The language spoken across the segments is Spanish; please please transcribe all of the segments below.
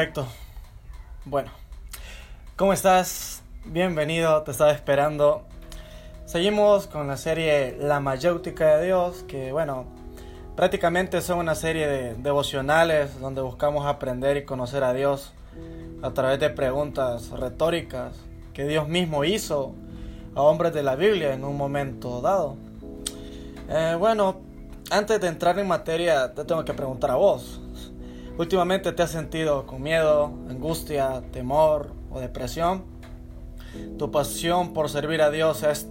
Perfecto. Bueno, ¿cómo estás? Bienvenido, te estaba esperando. Seguimos con la serie La Mayéutica de Dios, que bueno, prácticamente son una serie de devocionales donde buscamos aprender y conocer a Dios a través de preguntas retóricas que Dios mismo hizo a hombres de la Biblia en un momento dado. Eh, bueno, antes de entrar en materia, te tengo que preguntar a vos. Últimamente te has sentido con miedo, angustia, temor o depresión. Tu pasión por servir a Dios es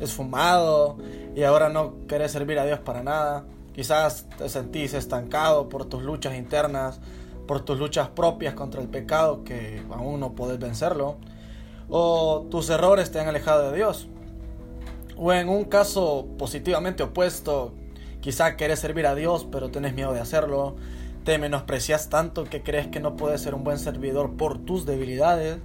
esfumado y ahora no querés servir a Dios para nada. Quizás te sentís estancado por tus luchas internas, por tus luchas propias contra el pecado que aún no podés vencerlo. O tus errores te han alejado de Dios. O en un caso positivamente opuesto, quizá querés servir a Dios pero tenés miedo de hacerlo te menosprecias tanto que crees que no puedes ser un buen servidor por tus debilidades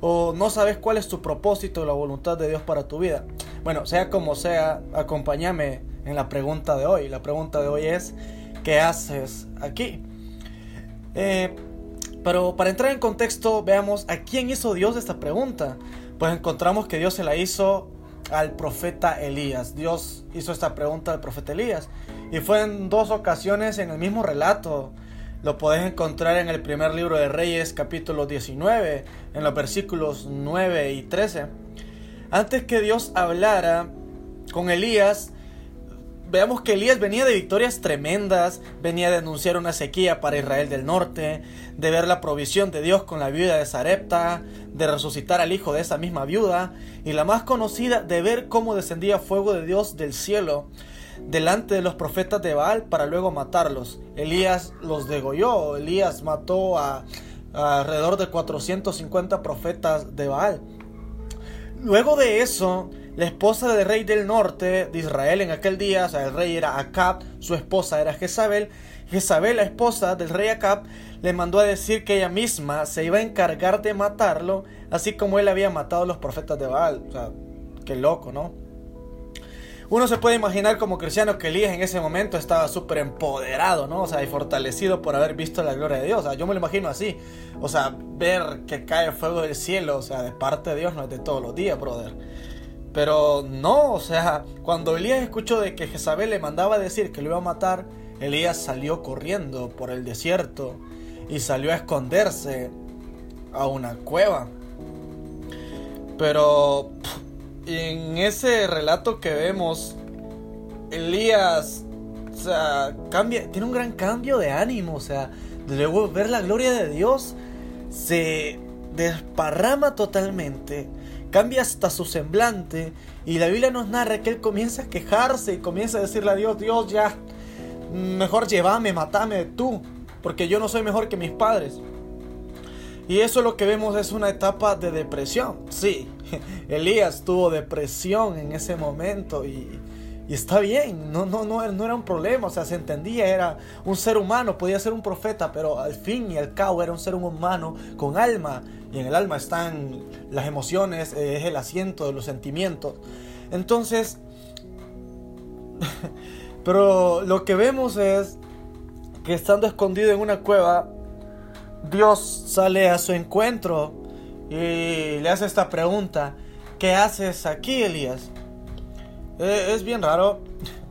o no sabes cuál es tu propósito o la voluntad de Dios para tu vida. Bueno, sea como sea, acompáñame en la pregunta de hoy. La pregunta de hoy es, ¿qué haces aquí? Eh, pero para entrar en contexto, veamos a quién hizo Dios esta pregunta. Pues encontramos que Dios se la hizo al profeta Elías. Dios hizo esta pregunta al profeta Elías. Y fue en dos ocasiones en el mismo relato. Lo podés encontrar en el primer libro de Reyes, capítulo 19, en los versículos 9 y 13. Antes que Dios hablara con Elías, veamos que Elías venía de victorias tremendas, venía de anunciar una sequía para Israel del norte, de ver la provisión de Dios con la viuda de Sarepta, de resucitar al hijo de esa misma viuda, y la más conocida, de ver cómo descendía fuego de Dios del cielo delante de los profetas de Baal para luego matarlos. Elías los degolló, Elías mató a, alrededor de 450 profetas de Baal. Luego de eso, la esposa del rey del norte de Israel en aquel día, o sea, el rey era Acab, su esposa era Jezabel. Jezabel, la esposa del rey Acab, le mandó a decir que ella misma se iba a encargar de matarlo, así como él había matado a los profetas de Baal. O sea, qué loco, ¿no? Uno se puede imaginar como cristiano que Elías en ese momento estaba súper empoderado, ¿no? O sea, y fortalecido por haber visto la gloria de Dios. O sea, yo me lo imagino así. O sea, ver que cae fuego del cielo, o sea, de parte de Dios no es de todos los días, brother. Pero no, o sea, cuando Elías escuchó de que Jezabel le mandaba a decir que lo iba a matar, Elías salió corriendo por el desierto y salió a esconderse a una cueva. Pero en ese relato que vemos, Elías, o sea, cambia, tiene un gran cambio de ánimo, o sea, de luego ver la gloria de Dios, se desparrama totalmente, cambia hasta su semblante, y la Biblia nos narra que él comienza a quejarse y comienza a decirle a Dios, Dios ya, mejor llévame, matame tú, porque yo no soy mejor que mis padres. Y eso lo que vemos es una etapa de depresión. Sí, Elías tuvo depresión en ese momento y, está bien, no, no, no, no era un problema, o sea, se entendía, era un ser humano, podía ser un profeta, pero al fin y al cabo era un ser humano con alma y en el alma están las emociones, eh, es el asiento de los sentimientos. Entonces, pero lo que vemos es que estando escondido en una cueva, Dios sale a su encuentro y le hace esta pregunta, ¿qué haces aquí, Elías? Eh, es bien raro.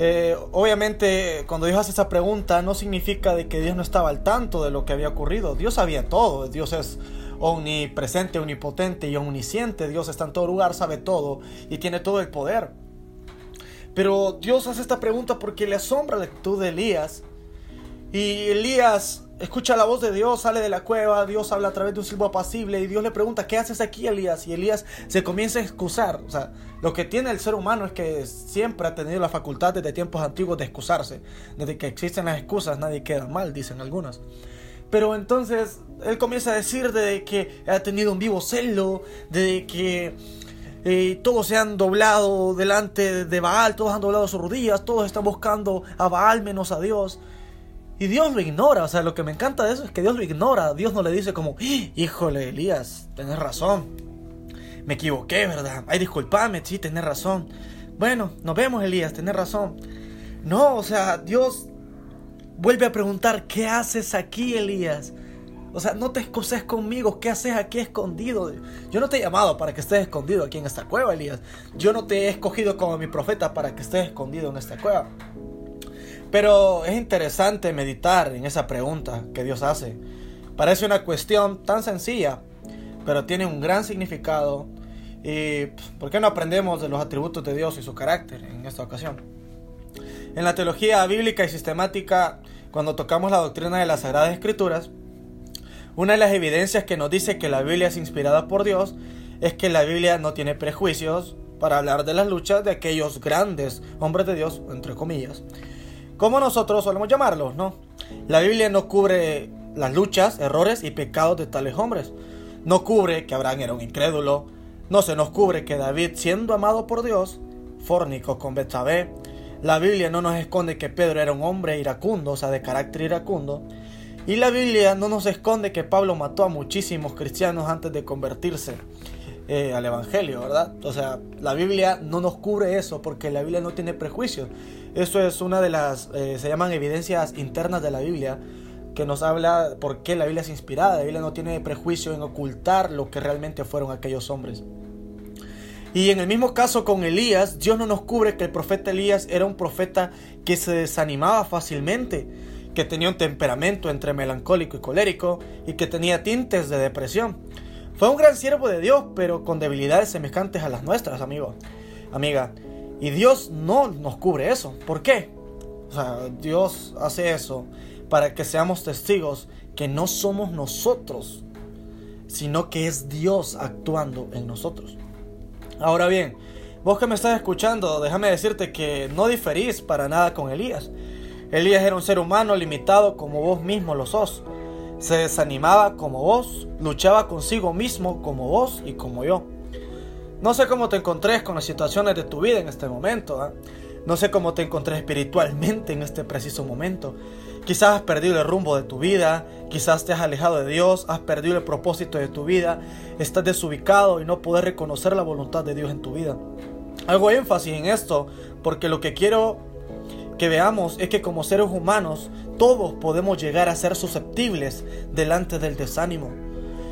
Eh, obviamente, cuando Dios hace esta pregunta, no significa de que Dios no estaba al tanto de lo que había ocurrido. Dios sabía todo. Dios es omnipresente, omnipotente y omnisciente. Dios está en todo lugar, sabe todo y tiene todo el poder. Pero Dios hace esta pregunta porque le asombra la actitud de Elías. Y Elías escucha la voz de Dios, sale de la cueva, Dios habla a través de un silbo apacible y Dios le pregunta, ¿qué haces aquí, Elías? Y Elías se comienza a excusar. O sea, lo que tiene el ser humano es que siempre ha tenido la facultad desde tiempos antiguos de excusarse. Desde que existen las excusas nadie queda mal, dicen algunos. Pero entonces él comienza a decir de que ha tenido un vivo celo, de que eh, todos se han doblado delante de Baal, todos han doblado sus rodillas, todos están buscando a Baal menos a Dios. Y Dios lo ignora, o sea, lo que me encanta de eso es que Dios lo ignora. Dios no le dice como, híjole, Elías, tenés razón. Me equivoqué, ¿verdad? Ay, discúlpame, sí, tenés razón. Bueno, nos vemos, Elías, tenés razón. No, o sea, Dios vuelve a preguntar, ¿qué haces aquí, Elías? O sea, no te excuses conmigo. ¿Qué haces aquí escondido? Yo no te he llamado para que estés escondido aquí en esta cueva, Elías. Yo no te he escogido como mi profeta para que estés escondido en esta cueva. Pero es interesante meditar en esa pregunta que Dios hace. Parece una cuestión tan sencilla, pero tiene un gran significado. ¿Y por qué no aprendemos de los atributos de Dios y su carácter en esta ocasión? En la teología bíblica y sistemática, cuando tocamos la doctrina de las Sagradas Escrituras, una de las evidencias que nos dice que la Biblia es inspirada por Dios es que la Biblia no tiene prejuicios para hablar de las luchas de aquellos grandes hombres de Dios, entre comillas, como nosotros solemos llamarlos, ¿no? La Biblia no cubre las luchas, errores y pecados de tales hombres. No cubre que Abraham era un incrédulo. No se nos cubre que David, siendo amado por Dios, fornicó con Betsabé. La Biblia no nos esconde que Pedro era un hombre iracundo, o sea, de carácter iracundo. Y la Biblia no nos esconde que Pablo mató a muchísimos cristianos antes de convertirse eh, al Evangelio, ¿verdad? O sea, la Biblia no nos cubre eso porque la Biblia no tiene prejuicios. Eso es una de las, eh, se llaman evidencias internas de la Biblia, que nos habla por qué la Biblia es inspirada. La Biblia no tiene prejuicio en ocultar lo que realmente fueron aquellos hombres. Y en el mismo caso con Elías, Dios no nos cubre que el profeta Elías era un profeta que se desanimaba fácilmente, que tenía un temperamento entre melancólico y colérico y que tenía tintes de depresión. Fue un gran siervo de Dios, pero con debilidades semejantes a las nuestras, amigo. Amiga, y Dios no nos cubre eso. ¿Por qué? O sea, Dios hace eso para que seamos testigos que no somos nosotros, sino que es Dios actuando en nosotros. Ahora bien, vos que me estás escuchando, déjame decirte que no diferís para nada con Elías. Elías era un ser humano limitado como vos mismo lo sos. Se desanimaba como vos, luchaba consigo mismo como vos y como yo. No sé cómo te encontrés con las situaciones de tu vida en este momento. ¿ah? No sé cómo te encontré espiritualmente en este preciso momento. Quizás has perdido el rumbo de tu vida, quizás te has alejado de Dios, has perdido el propósito de tu vida, estás desubicado y no puedes reconocer la voluntad de Dios en tu vida. Hago énfasis en esto porque lo que quiero que veamos es que como seres humanos todos podemos llegar a ser susceptibles delante del desánimo.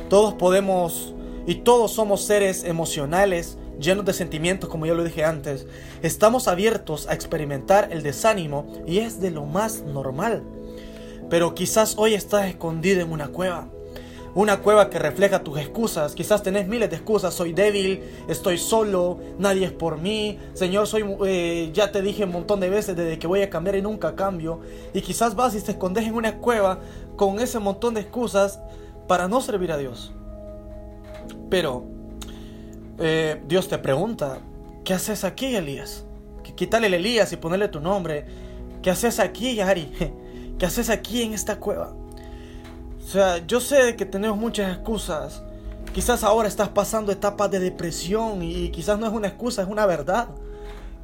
Todos podemos y todos somos seres emocionales, llenos de sentimientos, como ya lo dije antes. Estamos abiertos a experimentar el desánimo y es de lo más normal. Pero quizás hoy estás escondido en una cueva. Una cueva que refleja tus excusas. Quizás tenés miles de excusas. Soy débil, estoy solo, nadie es por mí. Señor, soy, eh, ya te dije un montón de veces desde que voy a cambiar y nunca cambio. Y quizás vas y te escondes en una cueva con ese montón de excusas para no servir a Dios. Pero eh, Dios te pregunta, ¿qué haces aquí, Elías? Quítale el Elías y ponerle tu nombre. ¿Qué haces aquí, Ari? ¿Qué haces aquí en esta cueva? O sea, yo sé que tenemos muchas excusas. Quizás ahora estás pasando etapas de depresión y quizás no es una excusa, es una verdad.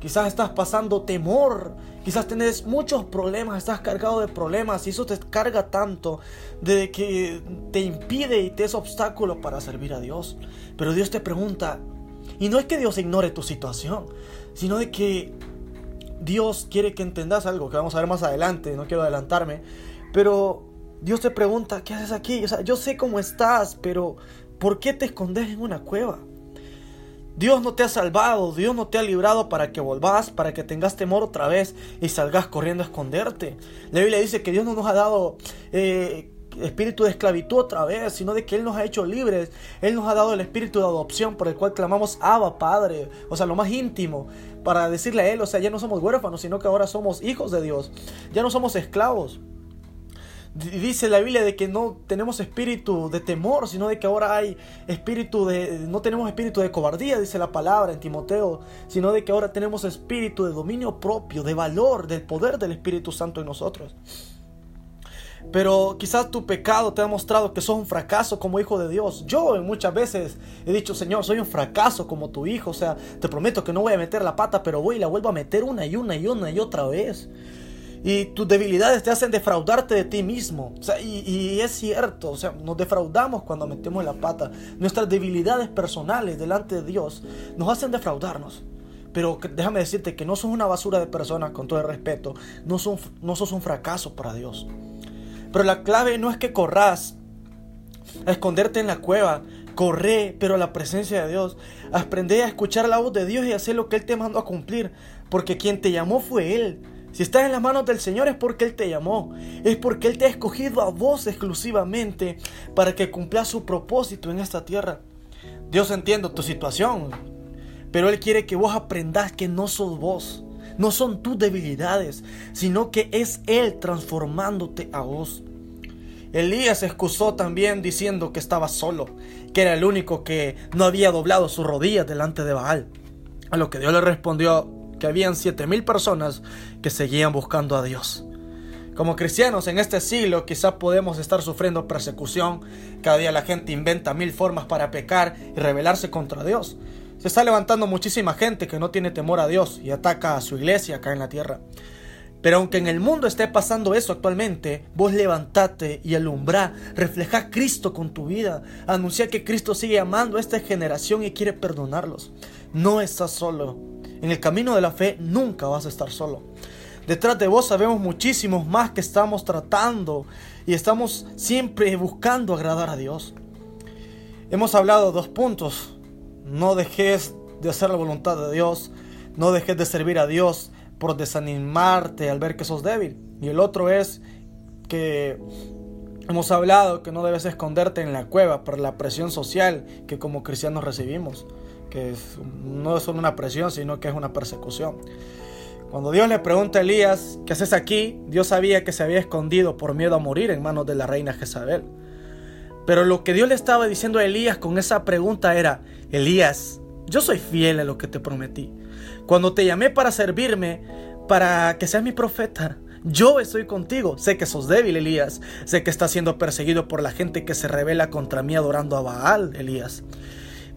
Quizás estás pasando temor, quizás tienes muchos problemas, estás cargado de problemas y eso te carga tanto de que te impide y te es obstáculo para servir a Dios. Pero Dios te pregunta, y no es que Dios ignore tu situación, sino de que Dios quiere que entendas algo que vamos a ver más adelante, no quiero adelantarme, pero Dios te pregunta, ¿qué haces aquí? O sea, yo sé cómo estás, pero ¿por qué te escondes en una cueva? Dios no te ha salvado, Dios no te ha librado para que volvás, para que tengas temor otra vez y salgas corriendo a esconderte. La Biblia dice que Dios no nos ha dado eh, espíritu de esclavitud otra vez, sino de que Él nos ha hecho libres. Él nos ha dado el espíritu de adopción por el cual clamamos Abba, Padre, o sea, lo más íntimo, para decirle a Él, o sea, ya no somos huérfanos, sino que ahora somos hijos de Dios, ya no somos esclavos. Dice la Biblia de que no tenemos espíritu de temor, sino de que ahora hay espíritu de... No tenemos espíritu de cobardía, dice la palabra en Timoteo, sino de que ahora tenemos espíritu de dominio propio, de valor, del poder del Espíritu Santo en nosotros. Pero quizás tu pecado te ha mostrado que sos un fracaso como hijo de Dios. Yo muchas veces he dicho, Señor, soy un fracaso como tu hijo. O sea, te prometo que no voy a meter la pata, pero voy y la vuelvo a meter una y una y una y otra vez. Y tus debilidades te hacen defraudarte de ti mismo. y, es cierto, o sea, nos defraudamos cuando metemos la pata. Nuestras debilidades personales delante de Dios nos hacen defraudarnos. Pero déjame decirte que no sos una basura de personas, con todo el respeto. No, son, no sos un fracaso para Dios. Pero la clave no es que corras a esconderte en la cueva. Corre, pero a la presencia de Dios. Aprende a escuchar la voz de Dios y hacer lo que Él te mandó a cumplir. Porque quien te llamó fue Él. Si estás en las manos del Señor es porque Él te llamó. Es porque Él te ha escogido a vos exclusivamente para que cumpla su propósito en esta tierra. Dios entiende tu situación. Pero Él quiere que vos aprendas que no sos vos. No son tus debilidades, sino que es Él transformándote a vos. Elías excusó también diciendo que estaba solo, que era el único que no había doblado sus rodillas delante de Baal. A lo que Dios le respondió que habían siete mil personas que seguían buscando a Dios. Como cristianos en este siglo quizás podemos estar sufriendo persecución. Cada día la gente inventa mil formas para pecar y rebelarse contra Dios. Se está levantando muchísima gente que no tiene temor a Dios y ataca a su iglesia acá en la tierra. Pero aunque en el mundo esté pasando eso actualmente, vos levantate y alumbrá, refleja Cristo con tu vida, anuncia que Cristo sigue amando a esta generación y quiere perdonarlos. No estás solo. En el camino de la fe nunca vas a estar solo. Detrás de vos sabemos muchísimos más que estamos tratando y estamos siempre buscando agradar a Dios. Hemos hablado dos puntos. No dejes de hacer la voluntad de Dios. No dejes de servir a Dios por desanimarte al ver que sos débil. Y el otro es que hemos hablado que no debes esconderte en la cueva por la presión social que como cristianos recibimos, que no es solo una presión, sino que es una persecución. Cuando Dios le pregunta a Elías, ¿qué haces aquí? Dios sabía que se había escondido por miedo a morir en manos de la reina Jezabel. Pero lo que Dios le estaba diciendo a Elías con esa pregunta era, Elías, yo soy fiel a lo que te prometí. Cuando te llamé para servirme, para que seas mi profeta, yo estoy contigo. Sé que sos débil, Elías. Sé que estás siendo perseguido por la gente que se revela contra mí adorando a Baal, Elías.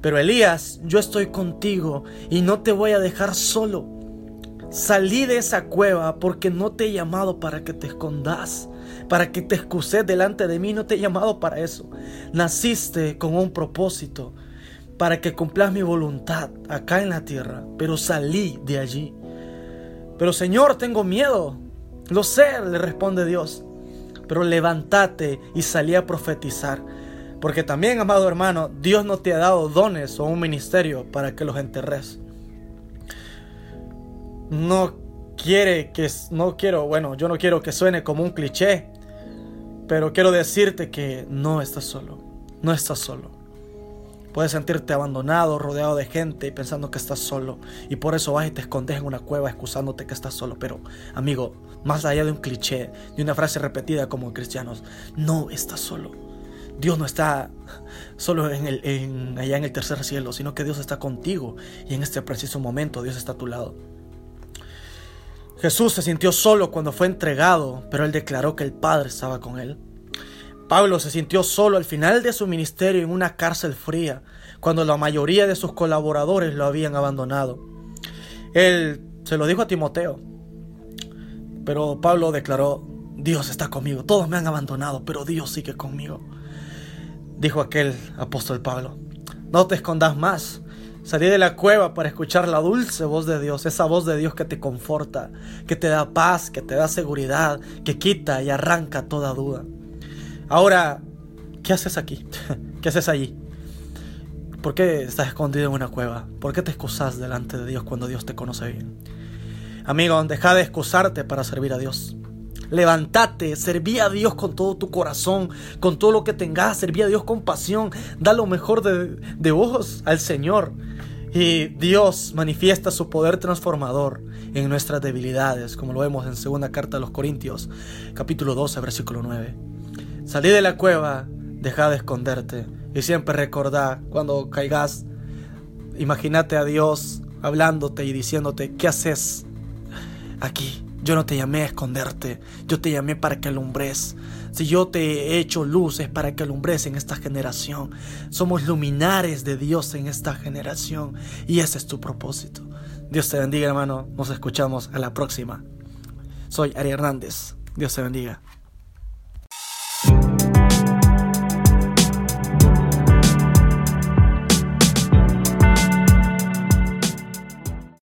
Pero Elías, yo estoy contigo y no te voy a dejar solo. Salí de esa cueva porque no te he llamado para que te escondas, para que te excuses delante de mí, no te he llamado para eso. Naciste con un propósito para que cumplas mi voluntad acá en la tierra, pero salí de allí. Pero Señor, tengo miedo. Lo sé, le responde Dios. Pero levántate y salí a profetizar. Porque también, amado hermano, Dios no te ha dado dones o un ministerio para que los enterres. No quiere que, no quiero, bueno, yo no quiero que suene como un cliché, pero quiero decirte que no estás solo, no estás solo. Puedes sentirte abandonado, rodeado de gente, pensando que estás solo. Y por eso vas y te escondes en una cueva excusándote que estás solo. Pero, amigo, más allá de un cliché, de una frase repetida como cristianos, no estás solo. Dios no está solo en el, allá en el tercer cielo, sino que Dios está contigo. Y en este preciso momento Dios está a tu lado. Jesús se sintió solo cuando fue entregado, pero él declaró que el Padre estaba con él. Pablo se sintió solo al final de su ministerio en una cárcel fría, cuando la mayoría de sus colaboradores lo habían abandonado. Él se lo dijo a Timoteo, pero Pablo declaró, Dios está conmigo, todos me han abandonado, pero Dios sigue conmigo. Dijo aquel apóstol Pablo, no te escondas más, salí de la cueva para escuchar la dulce voz de Dios, esa voz de Dios que te conforta, que te da paz, que te da seguridad, que quita y arranca toda duda. Ahora, ¿qué haces aquí? ¿Qué haces allí? ¿Por qué estás escondido en una cueva? ¿Por qué te excusas delante de Dios cuando Dios te conoce bien? Amigo, deja de excusarte para servir a Dios. Levántate, serví a Dios con todo tu corazón, con todo lo que tengas, serví a Dios con pasión, da lo mejor de, de vos al Señor. Y Dios manifiesta su poder transformador en nuestras debilidades, como lo vemos en segunda carta a los Corintios, capítulo 12, versículo 9. Salí de la cueva, deja de esconderte y siempre recordá cuando caigas, imagínate a Dios hablándote y diciéndote, ¿qué haces aquí? Yo no te llamé a esconderte, yo te llamé para que alumbres. Si yo te he hecho luz es para que alumbres en esta generación. Somos luminares de Dios en esta generación y ese es tu propósito. Dios te bendiga hermano, nos escuchamos a la próxima. Soy Ari Hernández, Dios te bendiga.